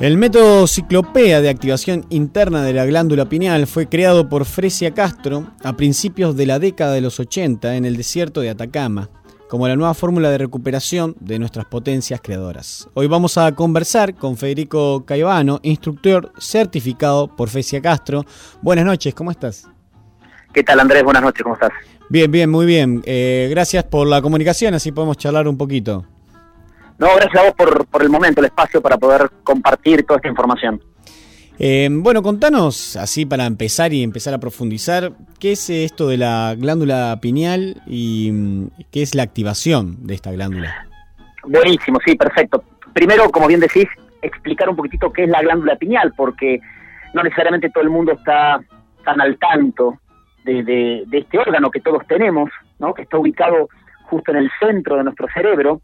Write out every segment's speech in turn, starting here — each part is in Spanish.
El método ciclopea de activación interna de la glándula pineal fue creado por Fresia Castro a principios de la década de los 80 en el desierto de Atacama, como la nueva fórmula de recuperación de nuestras potencias creadoras. Hoy vamos a conversar con Federico Caivano, instructor certificado por Fresia Castro. Buenas noches, ¿cómo estás? ¿Qué tal Andrés? Buenas noches, ¿cómo estás? Bien, bien, muy bien. Eh, gracias por la comunicación, así podemos charlar un poquito. No, gracias a vos por, por el momento, el espacio para poder compartir toda esta información. Eh, bueno, contanos, así para empezar y empezar a profundizar, ¿qué es esto de la glándula pineal y mm, qué es la activación de esta glándula? Buenísimo, sí, perfecto. Primero, como bien decís, explicar un poquitito qué es la glándula pineal, porque no necesariamente todo el mundo está tan al tanto de, de, de este órgano que todos tenemos, ¿no? que está ubicado justo en el centro de nuestro cerebro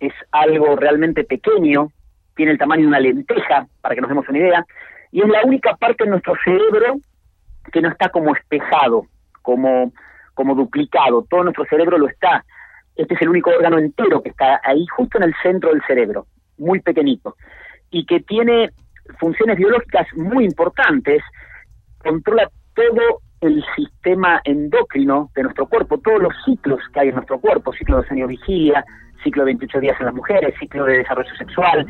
es algo realmente pequeño, tiene el tamaño de una lenteja, para que nos demos una idea, y es la única parte de nuestro cerebro que no está como espejado, como, como duplicado, todo nuestro cerebro lo está. Este es el único órgano entero que está ahí justo en el centro del cerebro, muy pequeñito, y que tiene funciones biológicas muy importantes, controla todo el sistema endocrino de nuestro cuerpo, todos los ciclos que hay en nuestro cuerpo, ciclo de sueño-vigilia, ciclo de 28 días en las mujeres, ciclo de desarrollo sexual,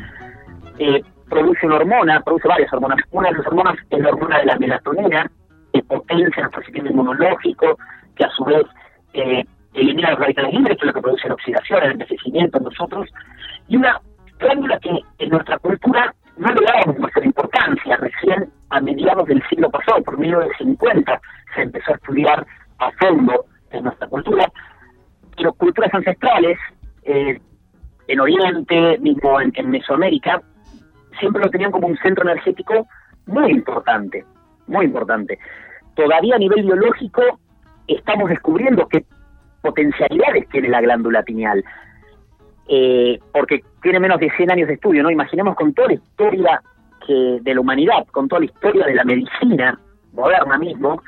eh, produce una hormona, produce varias hormonas. Una de las hormonas es la hormona de la melatonina, que potencia nuestro sistema inmunológico, que a su vez eh, elimina los radicales libres, que es lo que produce la oxidación, el envejecimiento en nosotros, y una glándula que en nuestra cultura no le dábamos mucha importancia. Recién a mediados del siglo pasado, por 1950, se empezó a estudiar a fondo en nuestra cultura, pero culturas ancestrales eh, en Oriente, mismo en, Mesoamérica, siempre lo tenían como un centro energético muy importante, muy importante. Todavía a nivel biológico estamos descubriendo qué potencialidades tiene la glándula pineal, eh, porque tiene menos de 100 años de estudio, ¿no? Imaginemos con toda la historia que, de la humanidad, con toda la historia de la medicina moderna mismo,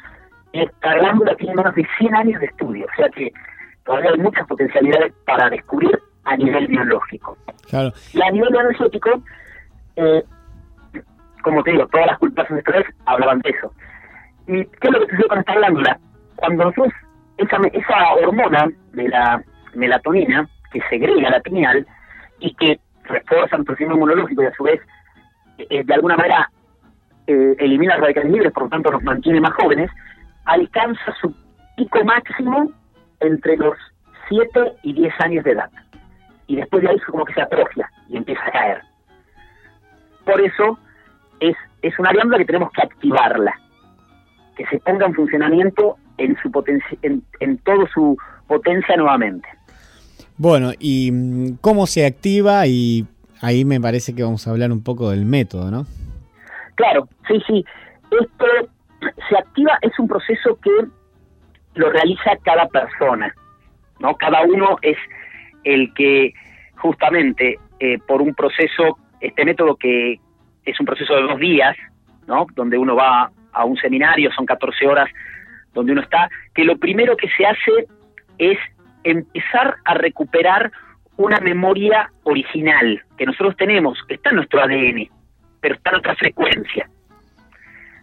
esta glándula tiene menos de 100 años de estudio, o sea que todavía hay muchas potencialidades para descubrir a nivel biológico. Y a nivel energético, eh, como te digo, todas las culturas ancestrales hablaban de eso. ¿Y qué es lo que sucede con esta glándula? Cuando nosotros, esa, esa hormona de la melatonina, que segrega la pineal y que refuerza nuestro sistema inmunológico y a su vez, eh, de alguna manera, eh, elimina radicales libres, por lo tanto nos mantiene más jóvenes, alcanza su pico máximo entre los 7 y 10 años de edad. Y después de ahí como que se atrofia y empieza a caer. Por eso es, es una glándula que tenemos que activarla, que se ponga en funcionamiento en, su potencia, en, en toda su potencia nuevamente. Bueno, ¿y mm, cómo se activa? Y ahí me parece que vamos a hablar un poco del método, ¿no? Claro, sí, sí. Esto se activa, es un proceso que lo realiza cada persona, ¿no? Cada uno es el que justamente eh, por un proceso, este método que es un proceso de dos días, ¿no? Donde uno va a un seminario, son 14 horas donde uno está, que lo primero que se hace es empezar a recuperar una memoria original que nosotros tenemos, que está en nuestro ADN, pero está en otra frecuencia.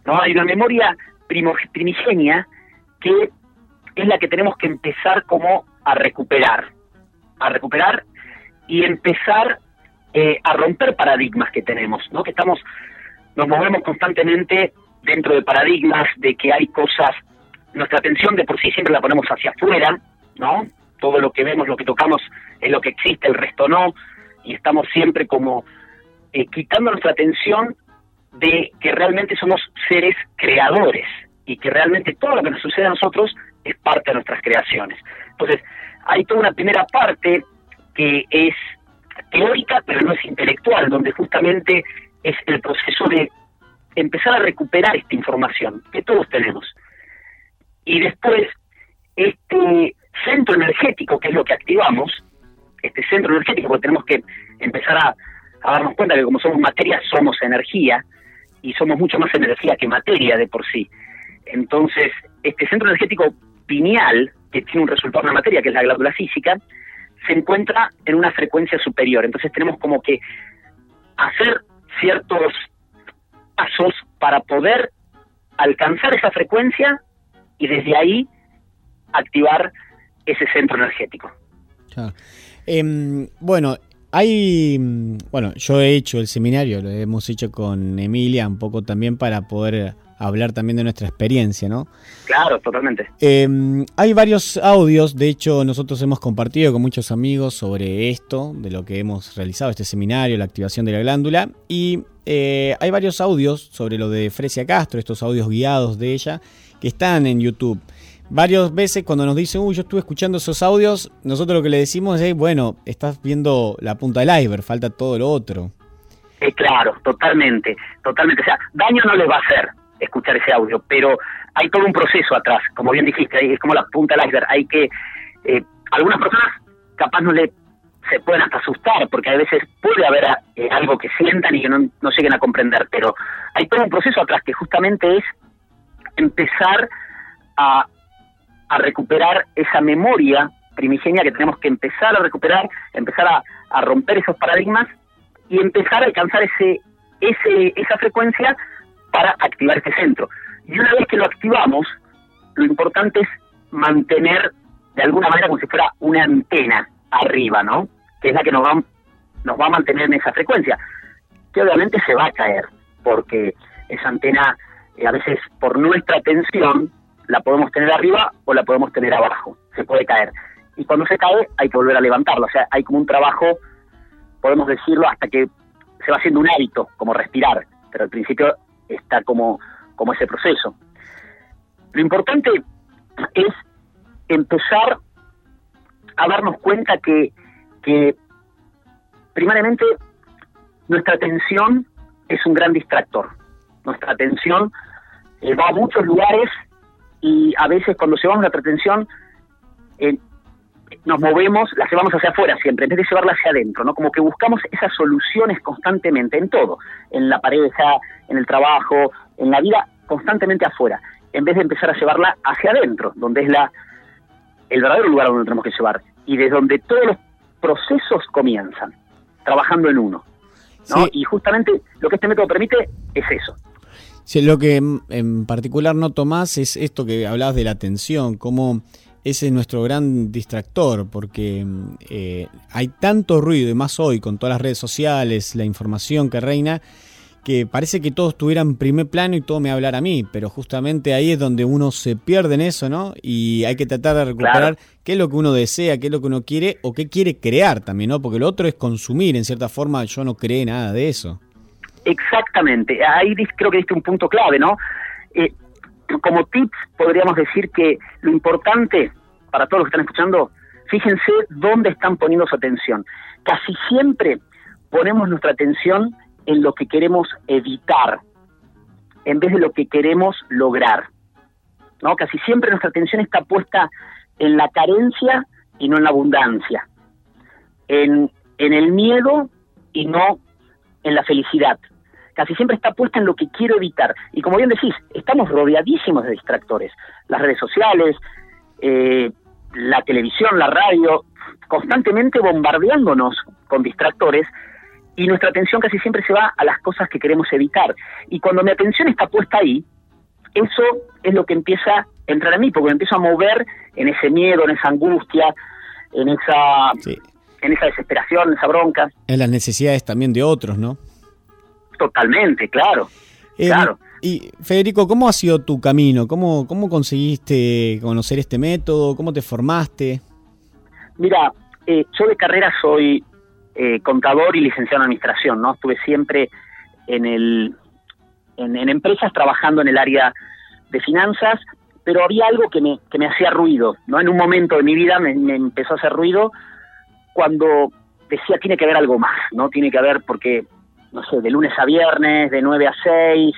¿No? Hay una memoria primigenia que es la que tenemos que empezar como a recuperar, a recuperar y empezar eh, a romper paradigmas que tenemos, ¿no? Que estamos, nos movemos constantemente dentro de paradigmas de que hay cosas, nuestra atención de por sí siempre la ponemos hacia afuera, ¿no? Todo lo que vemos, lo que tocamos es lo que existe, el resto no, y estamos siempre como eh, quitando nuestra atención de que realmente somos seres creadores y que realmente todo lo que nos sucede a nosotros es parte de nuestras creaciones. Entonces, hay toda una primera parte que es teórica, pero no es intelectual, donde justamente es el proceso de empezar a recuperar esta información que todos tenemos. Y después, este centro energético, que es lo que activamos, este centro energético, porque tenemos que empezar a, a darnos cuenta que como somos materia, somos energía, y somos mucho más energía que materia de por sí. Entonces, este centro energético pineal, que tiene un resultado en la materia, que es la glándula física, se encuentra en una frecuencia superior. Entonces tenemos como que hacer ciertos pasos para poder alcanzar esa frecuencia y desde ahí activar ese centro energético. Em, bueno, hay, bueno, yo he hecho el seminario, lo hemos hecho con Emilia un poco también para poder hablar también de nuestra experiencia, ¿no? Claro, totalmente. Em, hay varios audios, de hecho nosotros hemos compartido con muchos amigos sobre esto, de lo que hemos realizado, este seminario, la activación de la glándula, y eh, hay varios audios sobre lo de Fresia Castro, estos audios guiados de ella, que están en YouTube. Varias veces cuando nos dicen, uy, yo estuve escuchando esos audios, nosotros lo que le decimos es, bueno, estás viendo la punta del iceberg, falta todo lo otro. Eh, claro, totalmente, totalmente. O sea, daño no les va a hacer escuchar ese audio, pero hay todo un proceso atrás, como bien dijiste, es como la punta del iceberg. Hay que, eh, algunas personas capaz no le se pueden hasta asustar, porque a veces puede haber eh, algo que sientan y que no, no lleguen a comprender, pero hay todo un proceso atrás que justamente es empezar a, a recuperar esa memoria primigenia que tenemos que empezar a recuperar, empezar a, romper esos paradigmas y empezar a alcanzar ese, ese, esa frecuencia para activar este centro. Y una vez que lo activamos, lo importante es mantener de alguna manera como si fuera una antena arriba, ¿no? Que es la que nos va, nos va a mantener en esa frecuencia, que obviamente se va a caer, porque esa antena eh, a veces por nuestra tensión la podemos tener arriba o la podemos tener abajo, se puede caer. Y cuando se cae hay que volver a levantarla, o sea, hay como un trabajo, podemos decirlo, hasta que se va haciendo un hábito, como respirar, pero al principio está como, como ese proceso. Lo importante es empezar a darnos cuenta que, que primariamente nuestra atención es un gran distractor. Nuestra atención eh, va a muchos lugares y a veces cuando llevamos nuestra atención eh, nos movemos, la llevamos hacia afuera siempre, en vez de llevarla hacia adentro, ¿no? Como que buscamos esas soluciones constantemente en todo, en la pareja, en el trabajo, en la vida, constantemente afuera, en vez de empezar a llevarla hacia adentro, donde es la el verdadero lugar donde tenemos que llevar y desde donde todos los procesos comienzan, trabajando en uno. ¿no? Y justamente lo que este método permite es eso. Sí, lo que en particular noto más es esto que hablabas de la atención, cómo ese es nuestro gran distractor, porque eh, hay tanto ruido, y más hoy con todas las redes sociales, la información que reina, que parece que todo estuviera en primer plano y todo me hablara a mí, pero justamente ahí es donde uno se pierde en eso, ¿no? Y hay que tratar de recuperar qué es lo que uno desea, qué es lo que uno quiere o qué quiere crear también, ¿no? Porque lo otro es consumir, en cierta forma yo no creé nada de eso. Exactamente, ahí creo que diste un punto clave, ¿no? Eh, como tips podríamos decir que lo importante para todos los que están escuchando, fíjense dónde están poniendo su atención. Casi siempre ponemos nuestra atención en lo que queremos evitar, en vez de lo que queremos lograr. ¿no? Casi siempre nuestra atención está puesta en la carencia y no en la abundancia, en, en el miedo y no en la felicidad casi siempre está puesta en lo que quiero evitar. Y como bien decís, estamos rodeadísimos de distractores. Las redes sociales, eh, la televisión, la radio, constantemente bombardeándonos con distractores y nuestra atención casi siempre se va a las cosas que queremos evitar. Y cuando mi atención está puesta ahí, eso es lo que empieza a entrar a mí, porque me empiezo a mover en ese miedo, en esa angustia, en esa, en esa desesperación, en esa bronca. En las necesidades también de otros, ¿no? Totalmente, claro. Eh, claro. Y Federico, ¿cómo ha sido tu camino? ¿Cómo, ¿Cómo conseguiste conocer este método? ¿Cómo te formaste? Mira, eh, yo de carrera soy eh, contador y licenciado en administración, ¿no? Estuve siempre en, el, en, empresas trabajando en el área de finanzas, pero había algo que me, que me hacía ruido, ¿no? En un momento de mi vida me, me empezó a hacer ruido cuando decía, tiene que haber algo más, ¿no? Tiene que haber, porque no sé, de lunes a viernes, de 9 a 6,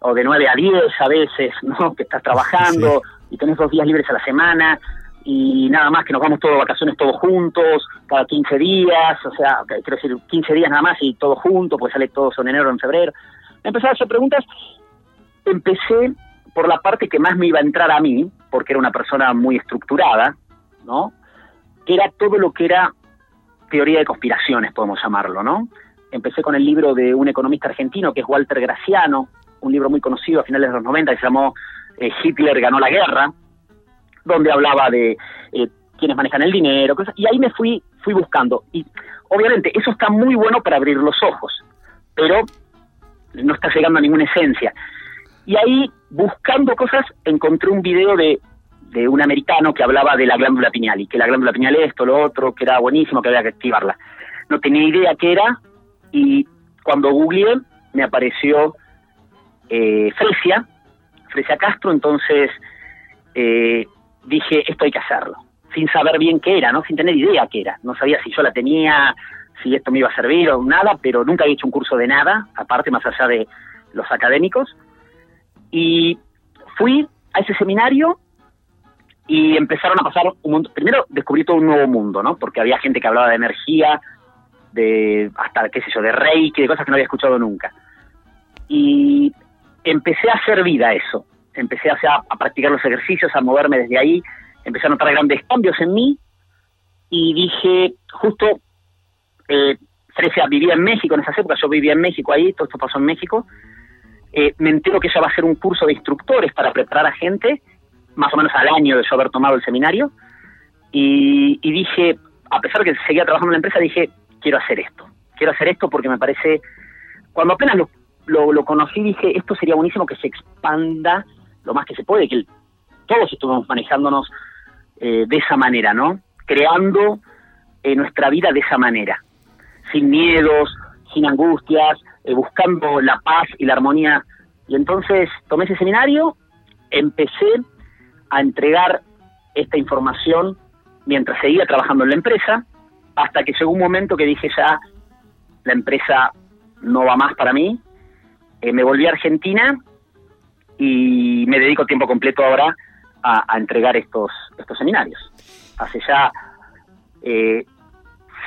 o de 9 a 10 a veces, ¿no? Que estás trabajando y tenés dos días libres a la semana y nada más que nos vamos todos de vacaciones todos juntos, cada 15 días, o sea, quiero decir, 15 días nada más y todos juntos, pues sale todos en enero en febrero. Me empecé a hacer preguntas, empecé por la parte que más me iba a entrar a mí, porque era una persona muy estructurada, ¿no? Que era todo lo que era teoría de conspiraciones, podemos llamarlo, ¿no? Empecé con el libro de un economista argentino que es Walter Graciano, un libro muy conocido a finales de los 90 que se llamó eh, Hitler ganó la guerra, donde hablaba de eh, quienes manejan el dinero, y ahí me fui, fui buscando. Y obviamente eso está muy bueno para abrir los ojos, pero no está llegando a ninguna esencia. Y ahí, buscando cosas, encontré un video de, de un americano que hablaba de la glándula pineal, y que la glándula pineal esto, lo otro, que era buenísimo, que había que activarla. No tenía idea qué era, y cuando googleé me apareció eh, Fresia, Fresia Castro, entonces eh, dije, esto hay que hacerlo, sin saber bien qué era, ¿no? sin tener idea qué era. No sabía si yo la tenía, si esto me iba a servir o nada, pero nunca había hecho un curso de nada, aparte más allá de los académicos. Y fui a ese seminario y empezaron a pasar un mundo. Primero descubrí todo un nuevo mundo, ¿no? Porque había gente que hablaba de energía, de hasta, qué sé yo, de reiki, de cosas que no había escuchado nunca. Y empecé a hacer vida eso. Empecé a, a practicar los ejercicios, a moverme desde ahí. Empecé a notar grandes cambios en mí. Y dije, justo, eh, vivía en México en esas épocas, yo vivía en México ahí, todo esto pasó en México. Eh, me entero que ella va a hacer un curso de instructores para preparar a gente, más o menos al año de yo haber tomado el seminario. Y, y dije, a pesar de que seguía trabajando en la empresa, dije, quiero hacer esto. Quiero hacer esto porque me parece, cuando apenas lo, lo, conocí, dije, esto sería buenísimo que se expanda lo más que se puede, que todos estuvimos manejándonos eh, de esa manera, ¿no? Creando eh, nuestra vida de esa manera, sin miedos, sin angustias, eh, buscando la paz y la armonía. Y entonces tomé ese seminario, empecé a entregar esta información mientras seguía trabajando en la empresa, hasta que llegó un momento que dije ya, la empresa no va más para mí, eh, me volví a Argentina y me dedico tiempo completo ahora a, entregar estos, estos seminarios. Hace ya eh,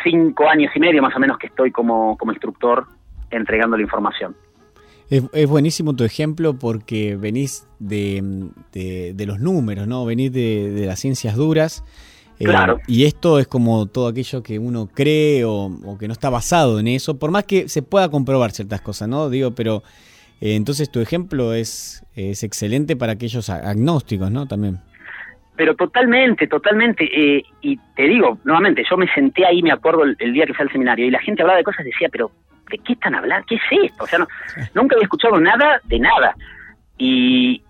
cinco años y medio más o menos que estoy como, como instructor entregando la información. Es, buenísimo tu ejemplo porque venís de, de, los números, ¿no? Venís de, de las ciencias duras eh, claro. y esto es como todo aquello que uno cree o, que no está basado en eso, por más que se pueda comprobar ciertas cosas, ¿no? Digo, pero eh, entonces tu ejemplo es, es excelente para aquellos agnósticos, ¿no? También. Pero totalmente, totalmente. Eh, y te digo, nuevamente, yo me senté ahí, me acuerdo el, día que fue al seminario, y la gente hablaba de cosas y decía, pero ¿de qué están hablando? ¿Qué es esto? O sea, no, nunca había escuchado nada de nada. Y,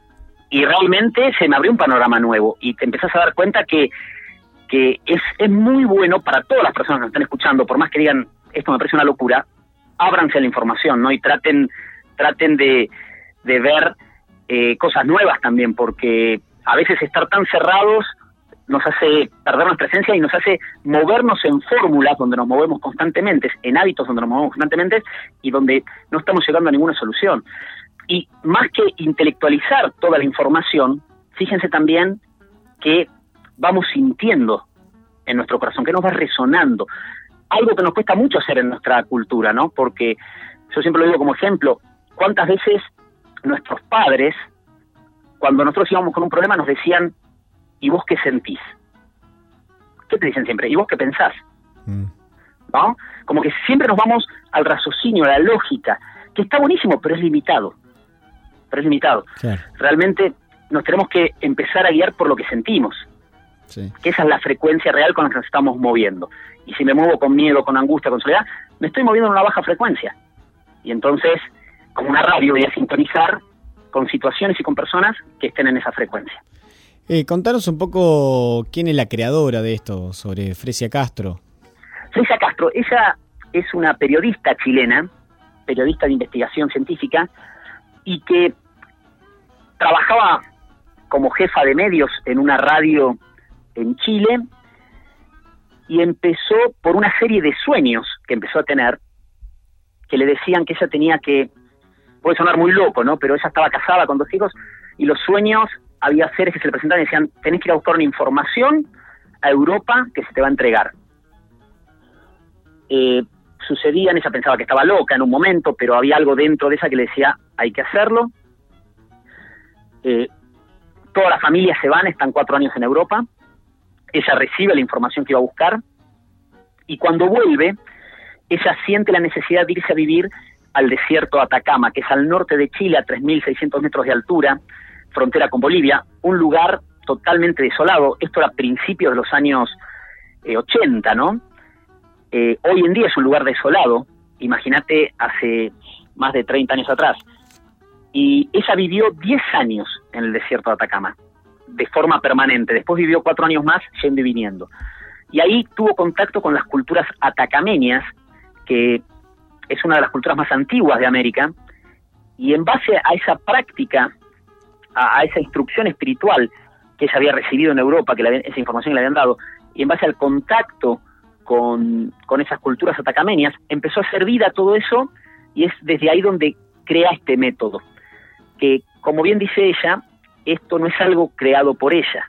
y realmente se me abrió un panorama nuevo y te empezás a dar cuenta que que es, es muy bueno para todas las personas que nos están escuchando, por más que digan, esto me parece una locura, ábranse a la información, ¿no? Y traten, traten de, de ver eh, cosas nuevas también, porque a veces estar tan cerrados nos hace perder nuestra presencia y nos hace movernos en fórmulas donde nos movemos constantemente, en hábitos donde nos movemos constantemente y donde no estamos llegando a ninguna solución. Y más que intelectualizar toda la información, fíjense también que vamos sintiendo en nuestro corazón, que nos va resonando. Algo que nos cuesta mucho hacer en nuestra cultura, ¿no? Porque yo siempre lo digo como ejemplo, ¿cuántas veces nuestros padres, cuando nosotros íbamos con un problema, nos decían, ¿y vos qué sentís? ¿Qué te dicen siempre? ¿Y vos qué pensás? Mm. ¿No? Como que siempre nos vamos al raciocinio, a la lógica, que está buenísimo, pero es limitado. Pero es limitado. Realmente nos tenemos que empezar a guiar por lo que sentimos. Que esa es la frecuencia real con la que nos estamos moviendo. Y si me muevo con miedo, con angustia, con soledad, me estoy moviendo en una baja frecuencia. Y entonces, como una radio, voy a sintonizar con situaciones y con personas que estén en esa frecuencia. Eh, contanos un poco quién es la creadora de esto, sobre Fresia Castro. Fresia Castro, ella es una periodista chilena, periodista de investigación científica, y que trabajaba como jefa de medios en una radio en Chile y empezó por una serie de sueños que empezó a tener, que le decían que ella tenía que, puede sonar muy loco, ¿no? Pero ella estaba casada con dos hijos y los sueños, había seres que se le presentaban y decían, tenés que ir a buscar una información a Europa que se te va a entregar. Eh, sucedían, ella pensaba que estaba loca en un momento, pero había algo dentro de ella que le decía, hay que hacerlo. Eh, toda la familia se van, están cuatro años en Europa, ella recibe la información que iba a buscar y cuando vuelve ella siente la necesidad de irse a vivir al desierto Atacama, que es al norte de Chile, a 3.600 metros de altura, frontera con Bolivia, un lugar totalmente desolado. Esto era a principios de los años 80, eh, ¿no? Eh, hoy en día es un lugar desolado, imagínate hace más de 30 años atrás. Y ella vivió 10 años en el desierto de Atacama, de forma permanente. Después vivió cuatro años más yendo y viniendo. Y ahí tuvo contacto con las culturas atacameñas, que es una de las culturas más antiguas de América, y en base a esa práctica, a, esa instrucción espiritual que ella había recibido en Europa, que esa información le habían dado, y en base al contacto con, con esas culturas atacameñas, empezó a hacer vida todo eso, y es desde ahí donde crea este método, que como bien dice ella, esto no es algo creado por ella,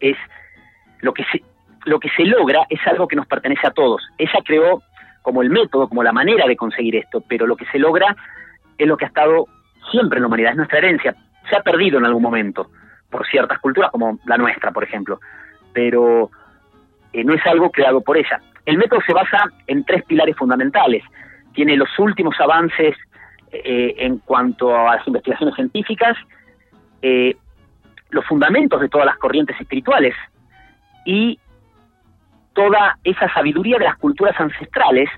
es lo que se, lo que se logra es algo que nos pertenece a todos. Ella creó como el método, como la manera de conseguir esto, pero lo que se logra es lo que ha estado siempre en la humanidad, es nuestra herencia. Se ha perdido en algún momento por ciertas culturas, como la nuestra, por ejemplo, pero eh, no es algo creado por ella. El método se basa en tres pilares fundamentales. Tiene los últimos avances eh, en cuanto a las investigaciones científicas, eh, los fundamentos de todas las corrientes espirituales y toda esa sabiduría de las culturas ancestrales,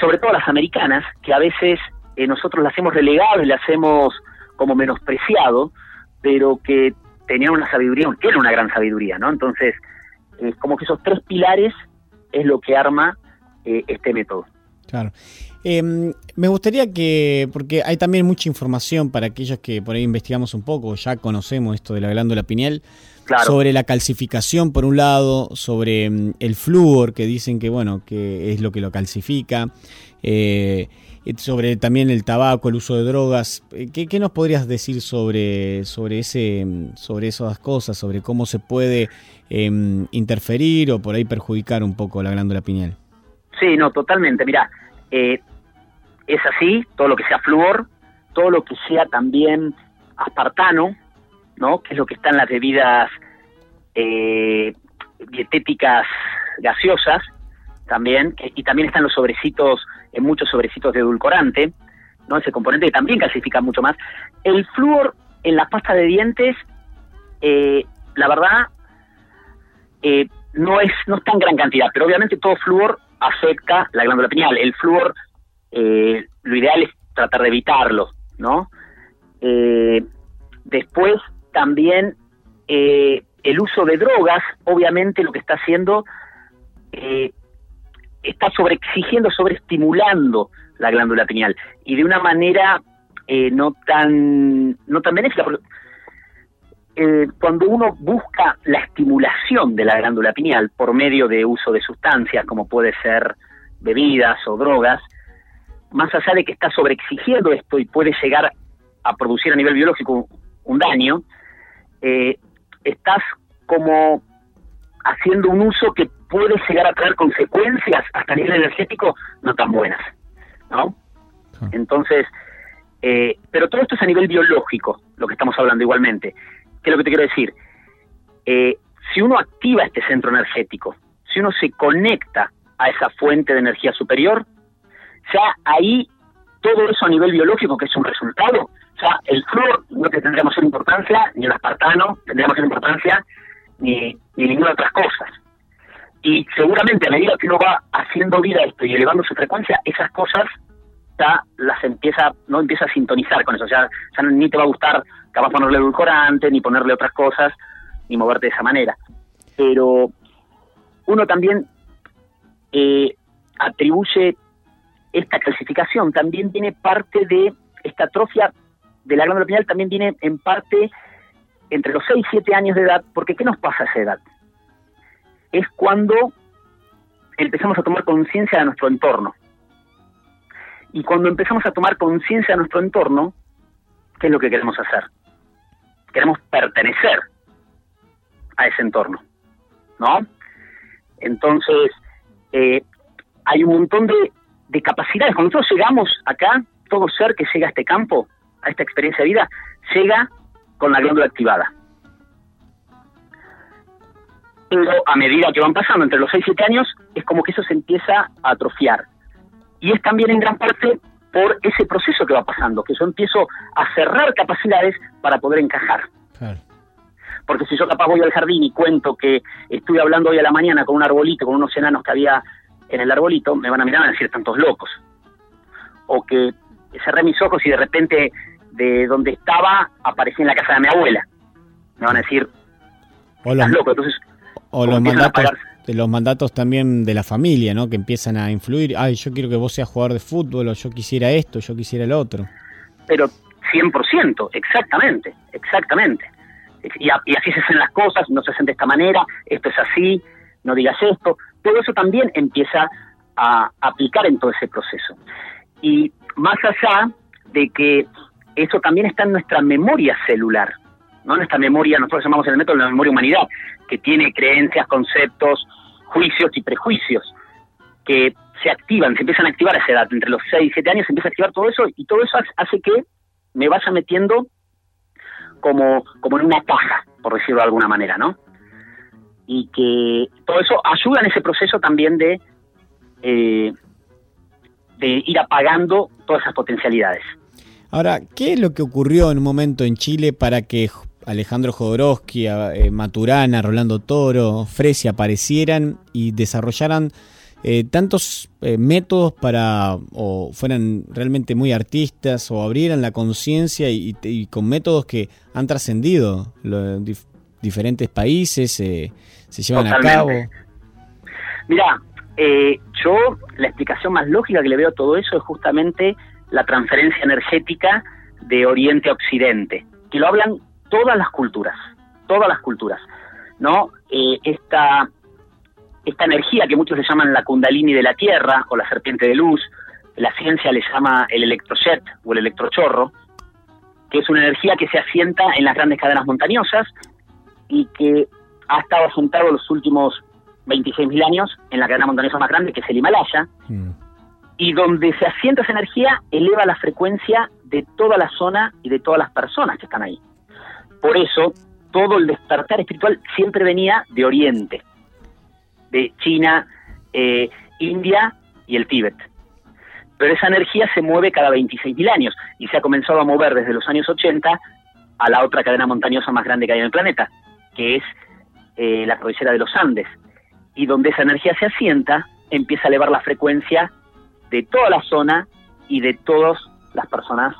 sobre todo las americanas, que a veces eh, nosotros las hemos relegado y las hemos como menospreciado, pero que tenían una sabiduría, tienen una gran sabiduría, ¿no? Entonces, es como que esos tres pilares es lo que arma eh, este método. Claro. Em, me gustaría que, porque hay también mucha información para aquellos que por ahí investigamos un poco, ya conocemos esto de la glándula pineal, sobre la calcificación por un lado, sobre mm, el flúor que dicen que bueno que es lo que lo calcifica, eh, sobre también el tabaco, el uso de drogas. Eh, ¿Qué, nos podrías decir sobre sobre ese mm, sobre esas cosas, sobre cómo se puede em, interferir o por ahí perjudicar un poco la glándula pineal? Sí, no, totalmente. Mira, eh, es así, todo lo que sea flúor, todo lo que sea también aspartano, ¿no? que es lo que está en las bebidas eh, dietéticas gaseosas también, y también están los sobrecitos, en muchos sobrecitos de edulcorante, ¿no? ese componente que también calcifica mucho más. El flúor en la pasta de dientes, eh, la verdad, eh, no es no está en gran cantidad, pero obviamente todo flúor afecta la glándula pineal. El flúor, lo ideal es tratar de evitarlo, ¿no? después también eh, el uso de drogas, obviamente lo que está haciendo, eh, está sobreexigiendo, sobreestimulando la glándula pineal y de una manera eh, no tan no tan benéfica. cuando uno busca la estimulación de la glándula pineal por medio de uso de sustancias como puede ser bebidas o drogas, más allá de que está sobreexigiendo esto y puede llegar a producir a nivel biológico un daño, eh, estás como haciendo un uso que puede llegar a traer consecuencias hasta a nivel energético no tan buenas, ¿no? Ah. Entonces, eh, pero todo esto es a nivel biológico, lo que estamos hablando igualmente. ¿Qué es lo que te quiero decir? Eh, si uno activa este centro energético, si uno se conecta a esa fuente de energía superior, ya ahí todo eso a nivel biológico, que es un resultado, sea, el flúor no que tendría mayor importancia, ni el aspartano tendría mayor importancia, ni, ni ninguna otras cosas. Y seguramente a medida que uno va haciendo vida esto y elevando su frecuencia, esas cosas ya las empieza, no empieza a sintonizar con eso. O sea, ya ni te va a gustar capaz ponerle edulcorante, ni ponerle otras cosas, ni moverte de esa manera. Pero uno también eh, atribuye esta clasificación, también tiene parte de esta atrofia de la glándula pineal también viene en parte entre los 6 y 7 años de edad, porque ¿qué nos pasa a esa edad? Es cuando empezamos a tomar conciencia de nuestro entorno. Y cuando empezamos a tomar conciencia de nuestro entorno, ¿qué es lo que queremos hacer? Queremos pertenecer a ese entorno, ¿no? Entonces, eh, hay un montón de, de capacidades. Cuando nosotros llegamos acá, todo ser que llega a este campo, a esta experiencia de vida, llega con la glándula activada. Pero a medida que van pasando entre los 6 y 7 años, es como que eso se empieza a atrofiar. y es también en gran parte por ese proceso que va pasando, que yo empiezo a cerrar capacidades para poder encajar. Porque si yo capaz voy al jardín y cuento que estuve hablando hoy a la mañana con un arbolito, con unos enanos que había en el arbolito, me van a mirar y a decir tantos locos. O que cerré mis ojos y de repente de donde estaba aparecí en la casa de mi abuela. Me van a decir, o los, loco. Entonces, o los mandatos, de los mandatos también de la familia, ¿no? Que empiezan a influir. Ay, yo quiero que vos seas jugador de fútbol, o yo quisiera esto, yo quisiera el otro. Pero 100%, exactamente, exactamente. Y, y así se hacen las cosas, no se hacen de esta manera, esto es así, no digas esto. Todo eso también empieza a aplicar en todo ese proceso. Y más allá de que eso también está en nuestra memoria celular, ¿no? Nuestra memoria, nosotros llamamos en el método la memoria humanidad, que tiene creencias, conceptos, juicios y prejuicios que se activan, se empiezan a activar a esa edad, entre los 6 y 7 años se empieza a activar todo eso y todo eso hace que me vaya metiendo como, como en una caja, por decirlo de alguna manera, ¿no? Y que todo eso ayuda en ese proceso también de, eh, de ir apagando todas esas potencialidades. Ahora, ¿qué es lo que ocurrió en un momento en Chile para que Alejandro Jodorowsky, eh, Maturana, Rolando Toro, Fresia aparecieran y desarrollaran eh, tantos eh, métodos para o fueran realmente muy artistas o abrieran la conciencia y, con métodos que han trascendido diferentes países, se llevan a cabo. Mira, yo la explicación más lógica que le veo a todo eso es justamente la transferencia energética de Oriente a Occidente, que lo hablan todas las culturas, todas las culturas, ¿no? Eh, esta, esta energía que muchos le llaman la kundalini de la Tierra o la serpiente de luz, la ciencia le llama el electrojet o el electrochorro, que es una energía que se asienta en las grandes cadenas montañosas y que ha estado asentado los últimos 26.000 años en la cadena montañosa más grande, que es el Himalaya, mm. y donde se asienta esa energía eleva la frecuencia de toda la zona y de todas las personas que están ahí. Por eso, todo el despertar espiritual siempre venía de Oriente, de China, eh, India y el Tíbet. Pero esa energía se mueve cada 26.000 años y se ha comenzado a mover desde los años 80 a la otra cadena montañosa más grande que hay en el planeta, que es eh, la cordillera de los Andes. Y donde esa energía se asienta, empieza a elevar la frecuencia de toda la zona y de todas las personas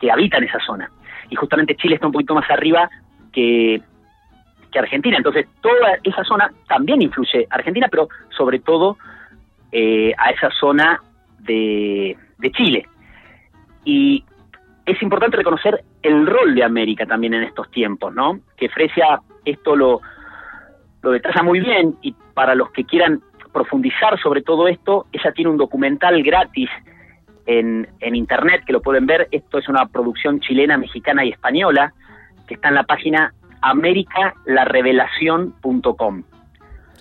que habitan esa zona y justamente Chile está un poquito más arriba que, Argentina. Entonces, toda esa zona también influye Argentina, pero sobre todo eh, a esa zona de, Chile. Y es importante reconocer el rol de América también en estos tiempos, ¿no? Que Fresia esto lo, lo detalla muy bien y para los que quieran profundizar sobre todo esto, ella tiene un documental gratis en, internet, que lo pueden ver. Esto es una producción chilena, mexicana y española, que está en la página americalarevelación.com.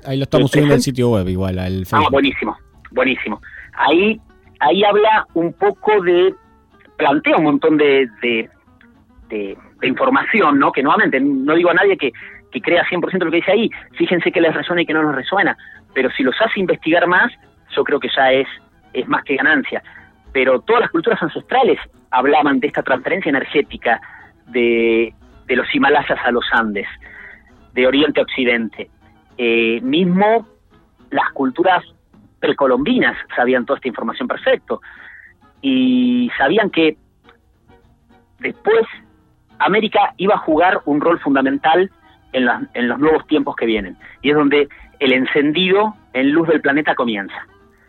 Ahí lo estamos subiendo al sitio web igual, al Ah, buenísimo, buenísimo. Ahí, ahí habla un poco de, plantea un montón de, de, información, ¿no? Que nuevamente, no digo a nadie que, que crea 100% lo que dice ahí, fíjense que les resuena y que no les resuena, pero si los hace investigar más, yo creo que ya es, es más que ganancia. Pero todas las culturas ancestrales hablaban de esta transferencia energética de, los Himalayas a los Andes, de Oriente a Occidente. Eh, mismo las culturas precolombinas sabían toda esta información perfecto. Y sabían que después América iba a jugar un rol fundamental en, en los nuevos tiempos que vienen y es donde el encendido en luz del planeta comienza.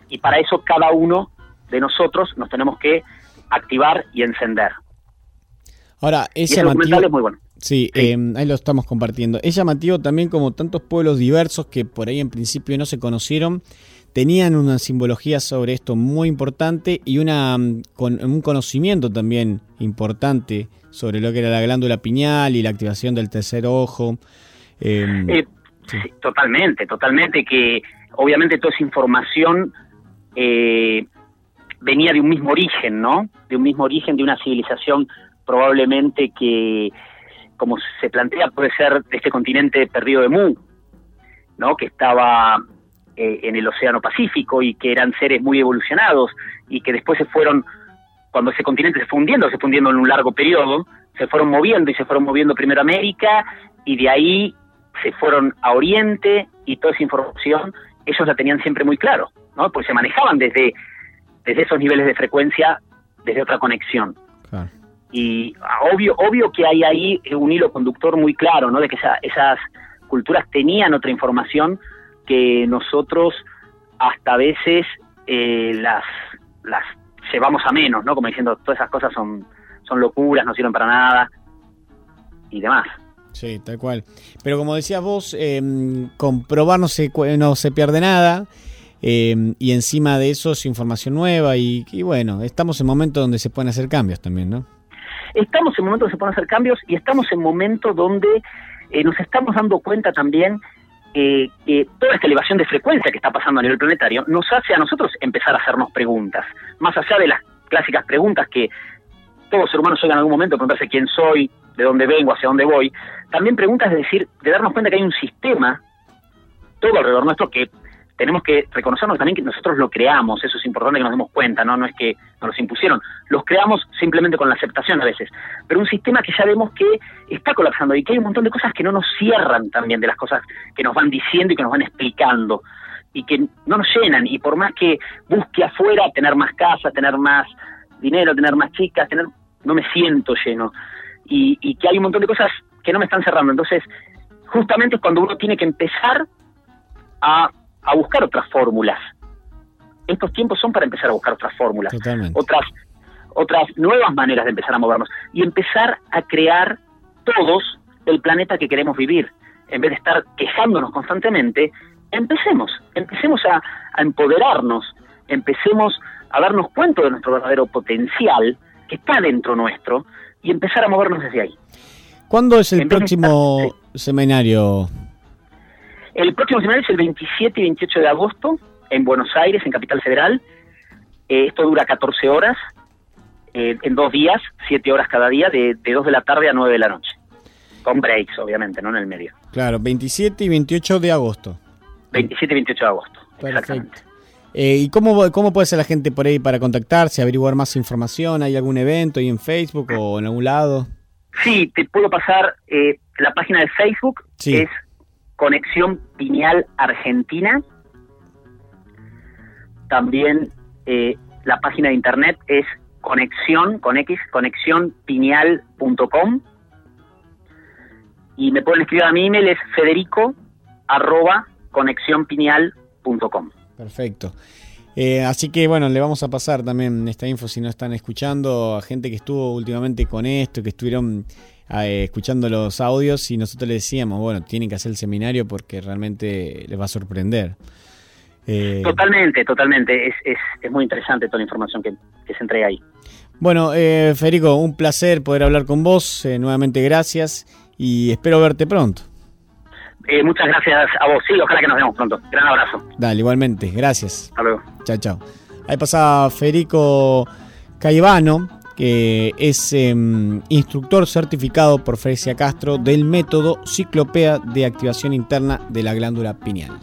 Y para eso cada uno de nosotros nos tenemos que activar y encender. Ahora, es llamativo. Es muy bueno. Sí, em, ahí lo estamos compartiendo. Es llamativo también como tantos pueblos diversos que por ahí en principio no se conocieron, tenían una simbología sobre esto muy importante y una, mm, con, un conocimiento también importante sobre lo que era la glándula piñal y la activación del tercer ojo. Em, eh, sí. totalmente, totalmente, que obviamente toda esa información eh, venía de un mismo origen, ¿no? De un mismo origen, de una civilización probablemente que, como se plantea, puede ser de este continente perdido de Mu, ¿no? Que estaba eh, en el Océano Pacífico y que eran seres muy evolucionados y que después se fueron, cuando ese continente se fue hundiendo, se fue hundiendo en un largo periodo, se fueron moviendo y se fueron moviendo primero a América y de ahí se fueron a Oriente y toda esa información ellos la tenían siempre muy claro, ¿no? Pues se manejaban desde, desde esos niveles de frecuencia, desde otra conexión. Y ah, obvio, obvio que hay ahí un hilo conductor muy claro, ¿no? De que esas culturas tenían otra información que nosotros hasta a veces eh, las, las llevamos a menos, ¿no? Como diciendo, todas esas cosas son, son locuras, no sirven para nada y demás. Sí, tal cual. Pero como decías vos, eh, comprobar no se, no se pierde nada. Em, y encima de eso es información nueva y, bueno, estamos en momentos donde se pueden hacer cambios también, ¿no? Estamos en momentos donde se pueden hacer cambios y estamos en momentos donde eh, nos estamos dando cuenta también eh, toda esta elevación de frecuencia que está pasando a nivel planetario nos hace a nosotros empezar a hacernos preguntas, más allá de las clásicas preguntas que todo ser humano llega en algún momento a preguntarse quién soy, de dónde vengo, hacia dónde voy, también preguntas de decir, de darnos cuenta que hay un sistema todo alrededor nuestro que tenemos que reconocernos también que nosotros lo creamos, eso es importante que nos demos cuenta, ¿no? No es que nos los impusieron, los creamos simplemente con la aceptación a veces, pero un sistema que ya vemos que está colapsando y que hay un montón de cosas que no nos cierran también de las cosas que nos van diciendo y que nos van explicando y que no nos llenan. Y por más que busque afuera tener más casas, tener más dinero, tener más chicas, tener no me siento lleno. Y, y que hay un montón de cosas que no me están cerrando, entonces justamente es cuando uno tiene que empezar a a buscar otras fórmulas. Estos tiempos son para empezar a buscar otras fórmulas, otras otras nuevas maneras de empezar a movernos y empezar a crear todos el planeta que queremos vivir. En vez de estar quejándonos constantemente, empecemos, empecemos a, empoderarnos, empecemos a darnos cuenta de nuestro verdadero potencial que está dentro nuestro y empezar a movernos desde ahí. ¿Cuándo es el próximo seminario, el próximo seminario es el 27 y 28 de agosto en Buenos Aires, en Capital Federal. Eh, esto dura 14 horas, eh, en dos días, 7 horas cada día, de, de 2 de la tarde a 9 de la noche. Con breaks, obviamente, no en el medio. Claro, 27 y 28 de agosto. 27 y 28 de agosto, exactamente. Eh, ¿Y cómo, cómo puede ser la gente por ahí para contactarse, averiguar más información? ¿Hay algún evento ahí en Facebook o en algún lado? Sí, te puedo pasar la página de Facebook, sí. es Conexión Pineal Argentina. También eh, la página de internet es conexión, con X, conexiónpineal.com. Y me pueden escribir a mi email, es federico arroba conexiónpineal.com. Perfecto. Eh, así que bueno, le vamos a pasar también esta info si no están escuchando a gente que estuvo últimamente con esto, que estuvieron eh, escuchando los audios y nosotros le decíamos, bueno, tienen que hacer el seminario porque realmente les va a sorprender. Eh, totalmente, totalmente. Es, es, muy interesante toda la información que, se entrega ahí. Bueno, eh, Federico, un placer poder hablar con vos. nuevamente gracias y espero verte pronto. muchas gracias a vos. Sí, ojalá que nos vemos pronto. Gran abrazo. Dale, igualmente. Gracias. Hasta luego. Chao, chao. Ahí pasa Federico Caivano que es em, instructor certificado por Fresia Castro del método Ciclopea de activación interna de la glándula pineal.